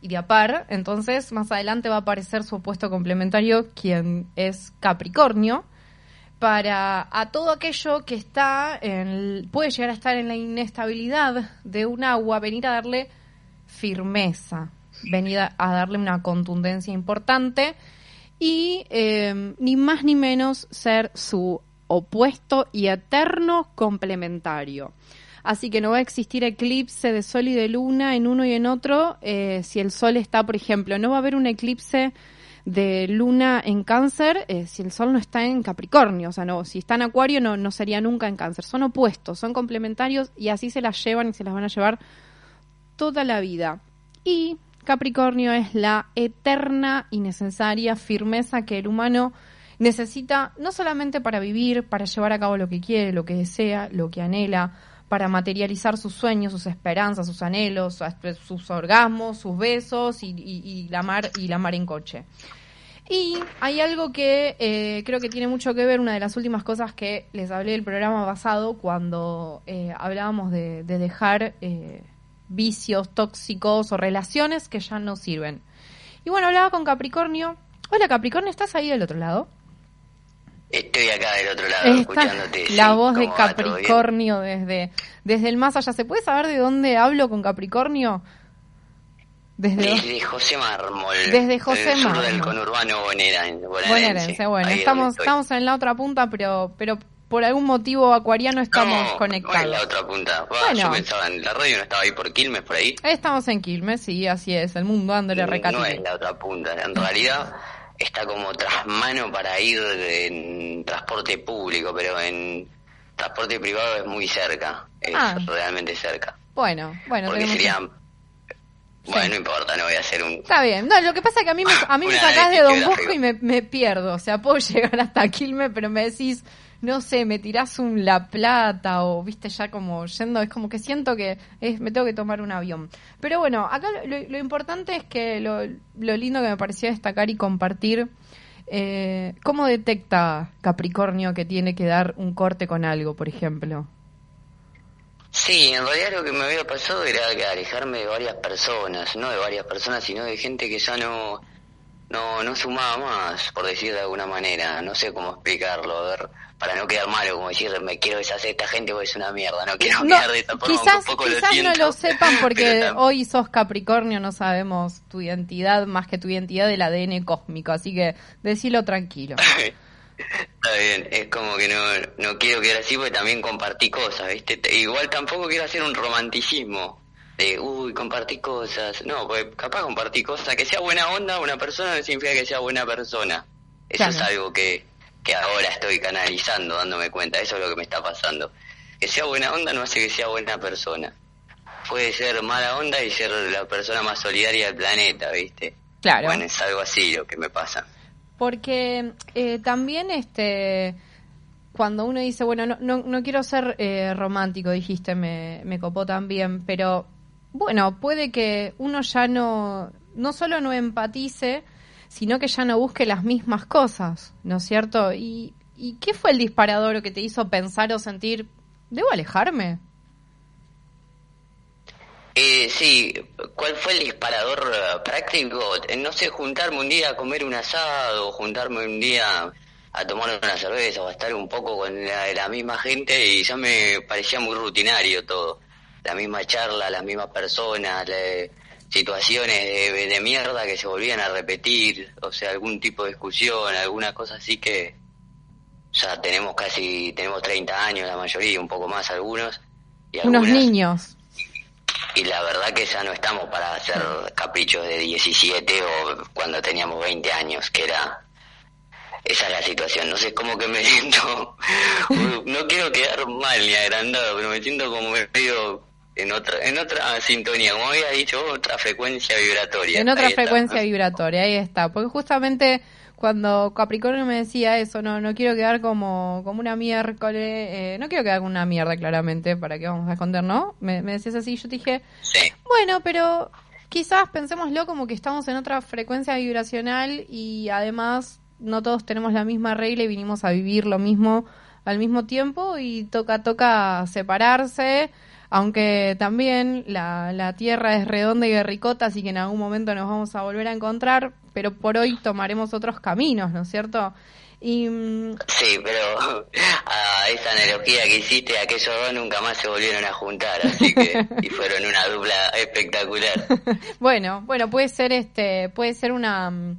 y de a par, entonces más adelante va a aparecer su opuesto complementario, quien es Capricornio, para a todo aquello que está en, puede llegar a estar en la inestabilidad de un agua, venir a darle firmeza, venir a, darle una contundencia importante y eh, ni más ni menos ser su opuesto y eterno complementario. Así que no va a existir eclipse de sol y de luna en uno y en otro eh, si el sol está, por ejemplo, no va a haber un eclipse de luna en cáncer eh, si el sol no está en Capricornio, o sea, no, si está en Acuario no, no sería nunca en cáncer, son opuestos, son complementarios y así se las llevan y se las van a llevar toda la vida. Y Capricornio es la eterna y necesaria firmeza que el humano necesita no solamente para vivir, para llevar a cabo lo que quiere, lo que desea, lo que anhela, para materializar sus sueños, sus esperanzas, sus anhelos, sus orgasmos, sus besos y, la mar y la mar en coche. Y hay algo que eh, creo que tiene mucho que ver, una de las últimas cosas que les hablé del programa pasado, cuando eh, hablábamos de, dejar eh, vicios tóxicos o relaciones que ya no sirven. Y bueno, hablaba con Capricornio. Hola Capricornio, ¿estás ahí del otro lado? Estoy acá del otro lado escuchándote. La voz de Capricornio desde, desde el más allá. ¿Se puede saber de dónde hablo con Capricornio? Desde, José Mármol. Desde José Mármol. del conurbano bonaerense. bonaerense bueno, estamos, estamos en la otra punta, pero, pero por algún motivo acuariano estamos conectados. en la otra punta? bueno, yo pensaba en la radio, ¿no estaba ahí por Quilmes, por ahí? Estamos en Quilmes, sí, así es, el mundo dándole recate. No es la otra punta, en realidad está como tras mano para ir en transporte público, pero en transporte privado es muy cerca, es ah. realmente cerca. Bueno, bueno. Porque serían... Bueno, no importa, no voy a hacer un... Está bien, no, lo que pasa es que a mí me, a mí me sacás de Don Bosco y me, me pierdo, o sea, puedo llegar hasta Quilmes, pero me decís no sé, me tirás un La Plata o viste ya como yendo, es como que siento que es, me tengo que tomar un avión. Pero bueno, acá lo, importante es que lo, lo, lindo que me pareció destacar y compartir, eh, ¿cómo detecta Capricornio que tiene que dar un corte con algo, por ejemplo? Sí, en realidad lo que me había pasado era alejarme de varias personas, no de varias personas, sino de gente que ya no, no, no sumaba más, por decir de alguna manera, no sé cómo explicarlo, a ver, para no quedar malo, como decir, me quiero deshacer de esta gente porque es una mierda, no quiero no, de esta Quizás, quizás no lo sepan porque hoy sos Capricornio, no sabemos tu identidad más que tu identidad del ADN cósmico, así que decilo tranquilo. Está bien, es como que no, no quiero quedar así porque también compartí cosas, ¿viste? Igual tampoco quiero hacer un romanticismo de, uy, compartir cosas. No, pues capaz compartir cosas, que sea buena onda una persona no significa que sea buena persona. Eso Claro. es algo que, que ahora estoy canalizando, dándome cuenta, eso es lo que me está pasando. Que sea buena onda no hace que sea buena persona. Puede ser mala onda y ser la persona más solidaria del planeta, ¿viste? Claro. Bueno, es algo así lo que me pasa. Porque eh, también este cuando uno dice, bueno, no, no, no quiero ser eh, romántico, dijiste, me, me copó también, pero bueno, puede que uno ya no, no solo no empatice, sino que ya no busque las mismas cosas, ¿no es cierto? ¿Y, y qué fue el disparador que te hizo pensar o sentir, debo alejarme? Eh, sí, ¿cuál fue el disparador eh, práctico? No sé, juntarme un día a comer un asado, juntarme un día a tomar una cerveza o a estar un poco con la, la misma gente y ya me parecía muy rutinario todo. La misma charla, las mismas personas, la- situaciones de, de mierda que se volvían a repetir, o sea, algún tipo de discusión, alguna cosa así que ya tenemos casi, tenemos 30 años la mayoría, un poco más algunos. Y Unos algunas- niños. y la verdad que ya no estamos para hacer caprichos de 17 o cuando teníamos 20 años, que era... Esa es la situación, no sé, como que me siento... no quiero quedar mal ni agrandado, pero me siento como medio en otra en otra sintonía, como había dicho, otra frecuencia vibratoria. En otra Ahí está. frecuencia vibratoria, ahí está. Porque justamente cuando Capricornio me decía eso, no, no quiero quedar como, como una miércoles, eh, no quiero quedar como una mierda claramente, para qué vamos a esconder, ¿no? Me, me decías así, yo te dije, Sí, bueno, pero quizás pensémoslo como que estamos en otra frecuencia vibracional y además no todos tenemos la misma regla y vinimos a vivir lo mismo al mismo tiempo y toca, toca separarse, aunque también la, la tierra es redonda y berricota, así que en algún momento nos vamos a volver a encontrar, pero por hoy tomaremos otros caminos, ¿no es cierto? Y mm, sí, pero a esa analogía que hiciste, aquellos dos nunca más se volvieron a juntar, así que y fueron una dupla espectacular. bueno, bueno, puede ser este, puede ser una mm,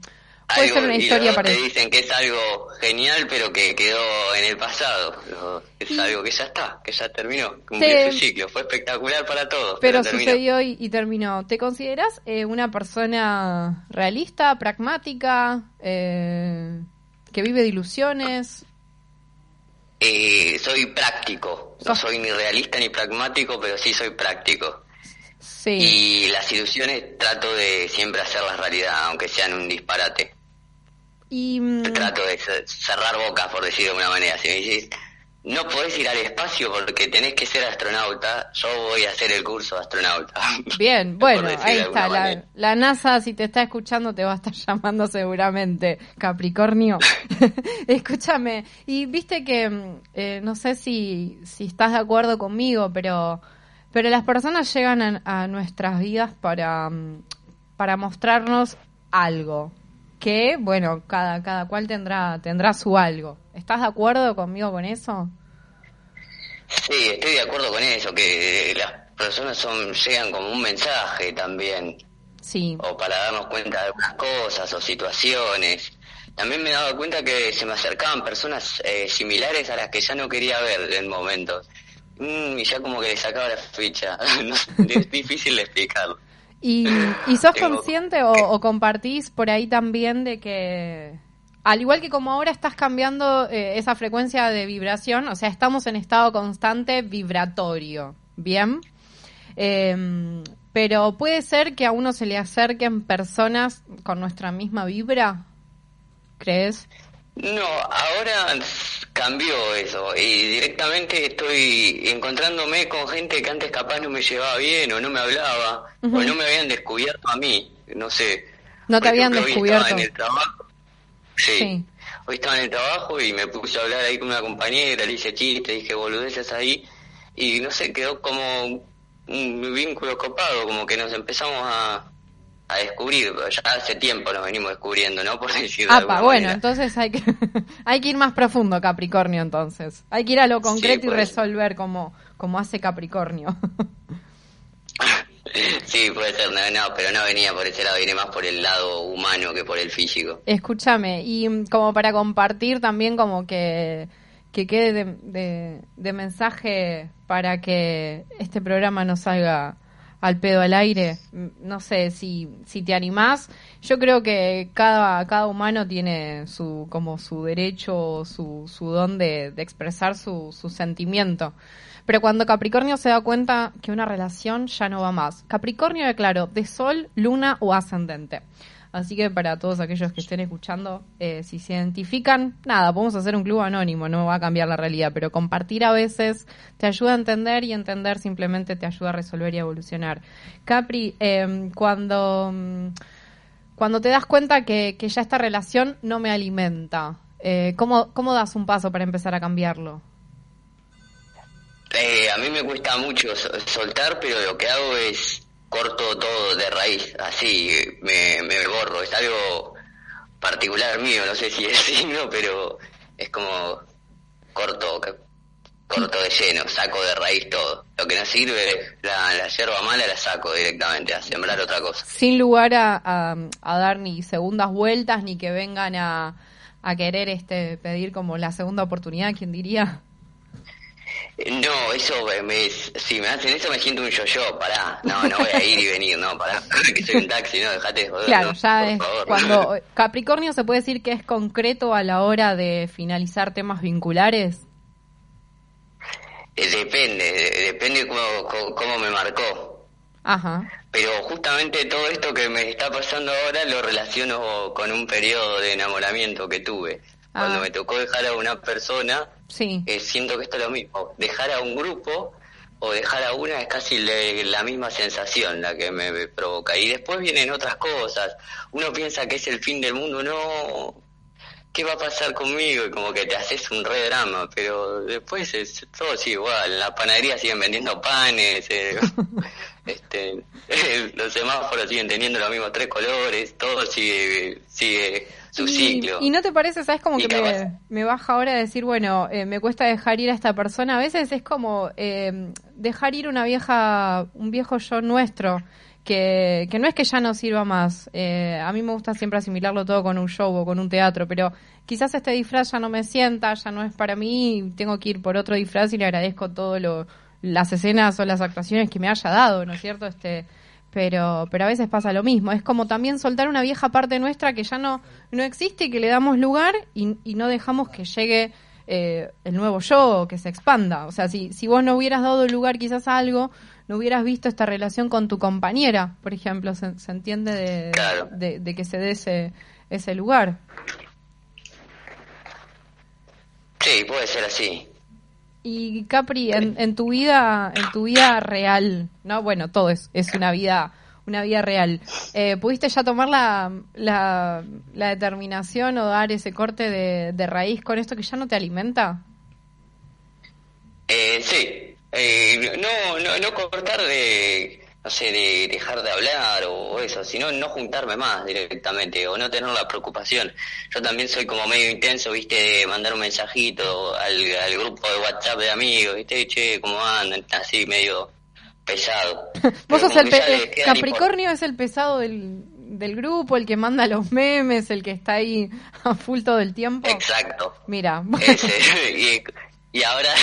puede Algo- ser una historia para te dicen que es algo genial, pero que quedó en el pasado. Es Sí. algo que ya está, que ya terminó. Cumplió Te- su ciclo. Fue espectacular para todos. Pero sucedió y, y terminó. ¿Te consideras eh, una persona realista, pragmática, eh, que vive de ilusiones? Eh, soy práctico. No soy ni realista ni pragmático, pero sí soy práctico. Sí. Y las ilusiones trato de siempre hacerlas realidad, aunque sean un disparate. Y, mm, Trato de ce- cerrar bocas, por decirlo de una manera. Si me dices, no podés ir al espacio porque tenés que ser astronauta, yo voy a hacer el curso de astronauta. bien, bueno, ahí está. La NASA, si te está escuchando, te va a estar llamando seguramente, Capricornio. Escúchame, y viste que, mm, eh, no sé si, si estás de acuerdo conmigo, pero, pero las personas llegan a, a nuestras vidas para, mm, para mostrarnos algo. Que, bueno, cada, cada cual tendrá, tendrá su algo. ¿Estás de acuerdo conmigo con eso? Sí, estoy de acuerdo con eso, que las personas son llegan como un mensaje también, Sí. o para darnos cuenta de algunas cosas o situaciones. También me he dado cuenta que se me acercaban personas eh, similares a las que ya no quería ver en momentos. Mm, y ya como que le sacaba la ficha. Es difícil de explicarlo. ¿Y, y sos Tengo- consciente o, o compartís por ahí también de que, al igual que como ahora estás cambiando eh, esa frecuencia de vibración, o sea, estamos en estado constante vibratorio, ¿bien? Em, pero puede ser que a uno se le acerquen personas con nuestra misma vibra, ¿crees? No, ahora cambió eso y directamente estoy encontrándome con gente que antes capaz no me llevaba bien o no me hablaba o no me habían descubierto a mí, no sé. No te Por habían ejemplo, hoy descubierto. estaba en el trabajo. Sí. Sí. Hoy estaba en el trabajo y me puse a hablar ahí con una compañera, le hice chistes, dije boludeces ahí y no sé, quedó como un vínculo copado, como que nos empezamos a, a descubrir, ya hace tiempo nos venimos descubriendo, ¿no? Por decirlo de Apa, bueno, manera. entonces hay que, hay que ir más profundo, Capricornio, entonces. Hay que ir a lo concreto y pues. resolver como, como hace Capricornio. Sí, puede ser, no, no, pero no venía por ese lado, viene más por el lado humano que por el físico. Escúchame, y mm, como para compartir también como que, que quede de, de- de mensaje para que este programa no salga al pedo al aire. Mm, No sé si, si te animás. Yo creo que cada, cada humano tiene su, como su derecho, su, su don de, de expresar su, su sentimiento. Pero cuando Capricornio se da cuenta que una relación ya no va más. Capricornio, declaro, de Sol, Luna o Ascendente. Así que para todos aquellos que estén escuchando, eh, si se identifican, nada, podemos hacer un club anónimo, no va a cambiar la realidad, pero compartir a veces te ayuda a entender y entender simplemente te ayuda a resolver y a evolucionar. Capri, eh, cuando, mm, cuando te das cuenta que, que ya esta relación no me alimenta, eh, ¿cómo, ¿cómo das un paso para empezar a cambiarlo? Eh, a mí me cuesta mucho so- soltar, pero lo que hago es corto todo de raíz, así me, me borro. Es algo particular mío, no sé si decirlo, pero es como corto, corto de lleno, saco de raíz todo. Lo que no sirve, la, la hierba mala la saco directamente, a sembrar otra cosa. sin lugar a, a- dar ni segundas vueltas ni que vengan a, a querer este pedir como la segunda oportunidad, ¿quién diría? Eh, No, eso me, si me hacen eso me siento un yo-yo, pará, no, no voy a ir y venir, no, pará, que soy un taxi, no, dejate de joder. Claro, no, ya por es favor. cuando Capricornio se puede decir que es concreto a la hora de finalizar temas vinculares. Eh, Depende, de- depende cómo, cómo, cómo me marcó. Ajá. Pero justamente todo esto que me está pasando ahora lo relaciono con un periodo de enamoramiento que tuve. Cuando Ah. me tocó dejar a una persona, Sí. eh, siento que esto es lo mismo. Dejar a un grupo o dejar a una es casi le- la misma sensación la que me, me provoca. Y después vienen otras cosas. Uno piensa que es el fin del mundo, no. ¿Qué va a pasar conmigo? Y como que te haces un re drama, pero después es todo sigue igual. En la panadería siguen vendiendo panes, eh, este, los semáforos siguen teniendo los mismos tres colores, todo sigue, sigue su Y- ciclo. Y, no te parece, sabes como Y que me, me baja ahora decir, bueno, eh, me cuesta dejar ir a esta persona. A veces es como eh, dejar ir una vieja, un viejo yo nuestro, que, que no es que ya no sirva más. Eh, a mí me gusta siempre asimilarlo todo con un show o con un teatro, pero quizás este disfraz ya no me sienta, ya no es para mí, tengo que ir por otro disfraz y le agradezco todo lo las escenas o las actuaciones que me haya dado, ¿no es cierto? Este, pero pero a veces pasa lo mismo es como también soltar una vieja parte nuestra que ya no no existe y que le damos lugar y, y no dejamos que llegue eh, el nuevo yo o que se expanda o sea si si vos no hubieras dado lugar quizás a algo no hubieras visto esta relación con tu compañera por ejemplo se, se entiende de, Claro. de, de que se dé ese ese lugar Sí, puede ser así. Y Capri, en, en tu vida, en tu vida real, no, bueno, todo es, es una vida, una vida real. Eh, ¿Pudiste ya tomar la, la, la determinación o dar ese corte de, raíz con esto que ya no te alimenta? Eh, sí, eh, no, no, no cortar de, no sé, de dejar de hablar o eso, sino no juntarme más directamente o no tener la preocupación. Yo también soy como medio intenso, viste, de mandar un mensajito al, al grupo de WhatsApp de amigos, viste, che, ¿cómo andan? Así medio pesado. Vos Pero sos el pe- por- Capricornio es el pesado del, del grupo, el que manda los memes, el que está ahí a full todo el tiempo. Exacto. Mira, Ese. y, y ahora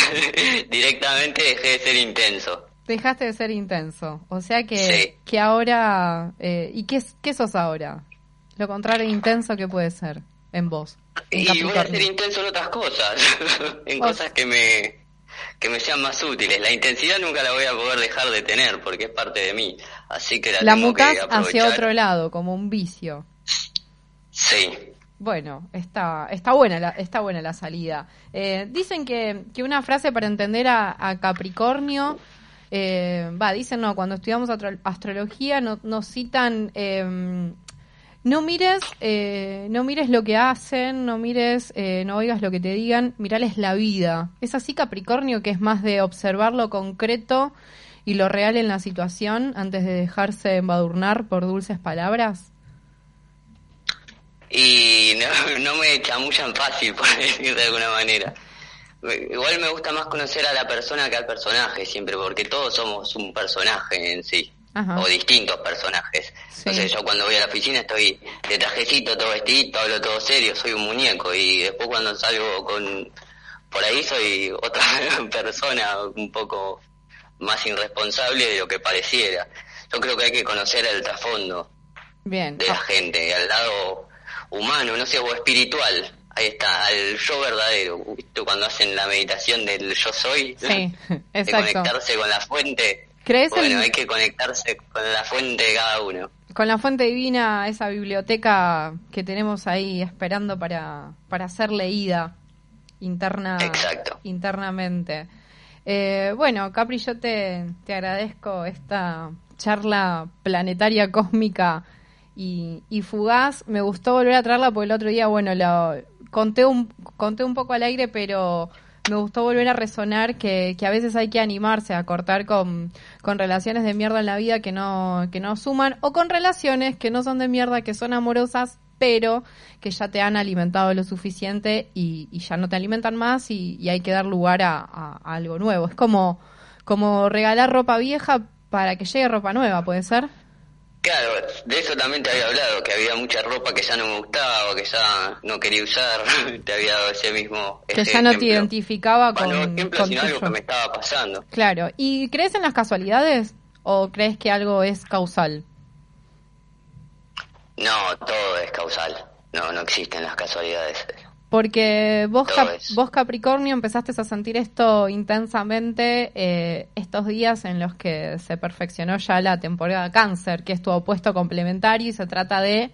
directamente dejé de ser intenso. Dejaste de ser intenso. O sea que, Sí. que ahora... eh, ¿Y qué, qué sos ahora? Lo contrario intenso, ¿qué puede ser en vos? En Y voy a ser intenso en otras cosas, en cosas que me que me sean más útiles. La intensidad nunca la voy a poder dejar de tener porque es parte de mí, así que la, La tengo mutás que hacia otro lado, como un vicio. Sí, Bueno, está, está buena la, está buena la salida. Eh, dicen que, que una frase para entender a, a Capricornio, eh, va, dicen no, cuando estudiamos astro- astrología no- nos citan, eh, no mires, eh, no mires lo que hacen, no mires, eh, no oigas lo que te digan, mirales la vida. ¿Es así Capricornio que es más de observar lo concreto y lo real en la situación antes de dejarse embadurnar por dulces palabras? y no, no me chamullan fácil, por decir de alguna manera. Igual me gusta más conocer a la persona que al personaje siempre, porque todos somos un personaje en sí. Ajá. O distintos personajes. Sí. Entonces yo cuando voy a la oficina estoy de trajecito, todo vestidito, hablo todo serio, soy un muñeco. Y después cuando salgo con por ahí soy otra persona un poco más irresponsable de lo que pareciera. yo creo que hay que conocer el trasfondo Bien. de la Ah, gente, al lado humano, no sé, o espiritual. Ahí está, al yo verdadero. ¿Viste Cuando hacen la meditación del yo soy, Sí, de exacto. conectarse con la fuente. ¿Crees Bueno, en- hay que conectarse con la fuente de cada uno. Con la fuente divina, esa biblioteca que tenemos ahí esperando para, para ser leída interna, Exacto. internamente. Eh, bueno, Capri, yo te, te agradezco esta charla planetaria cósmica y, y fugaz. Me gustó volver a traerla porque el otro día, bueno, lo conté un, conté un poco al aire, pero me gustó volver a resonar que, que a veces hay que animarse a cortar con, con relaciones de mierda en la vida que no, que no suman o con relaciones que no son de mierda, que son amorosas, pero que ya te han alimentado lo suficiente y, y ya no te alimentan más y, y hay que dar lugar a, algo nuevo. Es como, como regalar ropa vieja para que llegue ropa nueva, ¿puede ser? Claro, de eso también te había hablado, que había mucha ropa que ya no me gustaba, que ya no quería usar. te había dado ese mismo. Que ese ya no te ejemplo. identificaba con, Bueno, no ejemplo, con sino algo que me estaba pasando. Claro. ¿Y crees en las casualidades o crees que algo es causal? No, todo es causal. No, no existen las casualidades. Porque vos, Cap- vos Capricornio, empezaste a sentir esto intensamente eh, estos días en los que se perfeccionó ya la temporada cáncer, que es tu opuesto complementario y se trata de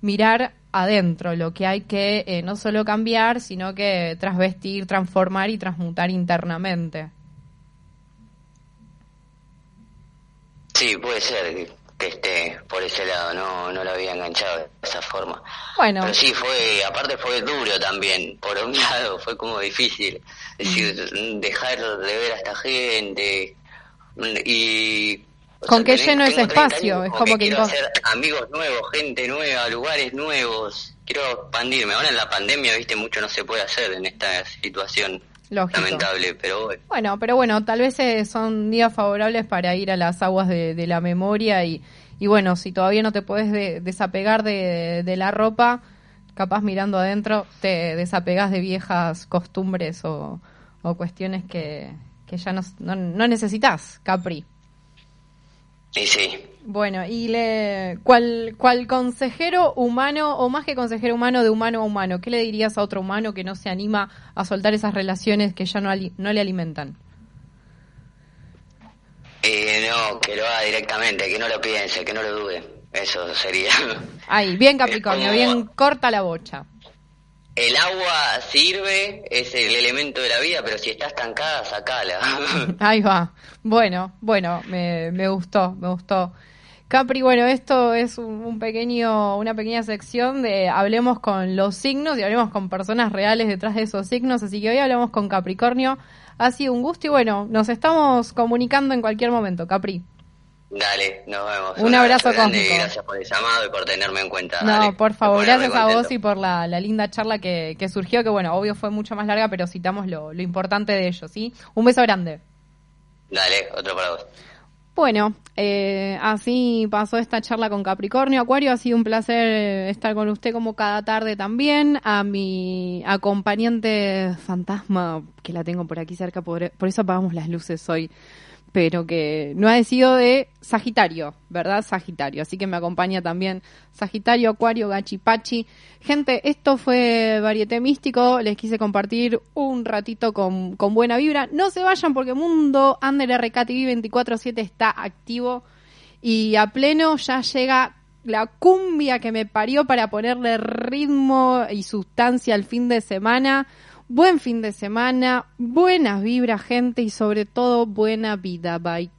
mirar adentro, lo que hay que eh, no solo cambiar, sino que trasvestir, transformar y transmutar internamente. Sí, puede ser esté por ese lado, no, no lo había enganchado de esa forma. Bueno, Pero sí, fue, aparte fue duro también, por un lado, fue como difícil. Es decir, dejar de ver a esta gente y... ¿Con qué lleno ese tengo 30 espacio? años, Es como que quiero hacer amigos nuevos, gente nueva, lugares nuevos. Quiero expandirme. Ahora en la pandemia, viste, mucho no se puede hacer en esta situación Lógico. lamentable, pero bueno. Bueno, pero bueno, tal vez eh, son días favorables para ir a las aguas de, de la memoria y, y bueno, si todavía no te puedes de- desapegar de, de la ropa, capaz mirando adentro te desapegas de viejas costumbres o, o cuestiones que, que ya no, no, no necesitas, Capri. Y sí, Bueno, y le, ¿cuál, ¿cuál consejero humano, o más que consejero humano, de humano a humano, qué le dirías a otro humano que no se anima a soltar esas relaciones que ya no, ali- no le alimentan? Eh, no, que lo haga directamente, que no lo piense, que no lo dude. Eso sería. Ahí, bien Capricornio, como- bien corta la bocha. El agua sirve, es el elemento de la vida, pero si está estancada, sacala. Ahí va. Bueno, bueno, me, me gustó, me gustó. Capri, bueno, esto es un, un pequeño, una pequeña sección de hablemos con los signos y hablemos con personas reales detrás de esos signos, así que hoy hablamos con Capricornio. Ha sido un gusto y bueno, nos estamos comunicando en cualquier momento, Capri. Dale, nos vemos. Un abrazo cósmico. y Gracias por el llamado y por tenerme en cuenta. No, Dale, por favor, gracias a vos y por la, la linda charla que, que surgió, que bueno, obvio fue mucho más larga, pero citamos lo, lo importante de ello, ¿sí? Un beso grande. Dale, otro para vos. Bueno, eh, así pasó esta charla con Capricornio. Acuario, ha sido un placer estar con usted como cada tarde también. A mi acompañante fantasma, que la tengo por aquí cerca, por, por eso apagamos las luces hoy, pero que no ha sido de Sagitario, ¿verdad? Sagitario. Así que me acompaña también Sagitario, Acuario, Gachipachi. Gente, esto fue Varieté Místico. Les quise compartir un ratito con, con buena vibra. No se vayan porque Mundo Under RKTV 24-7 está activo y a pleno ya llega la cumbia que me parió para ponerle ritmo y sustancia al fin de semana. Buen fin de semana, buenas vibras, gente, y sobre todo buena vida. Bye.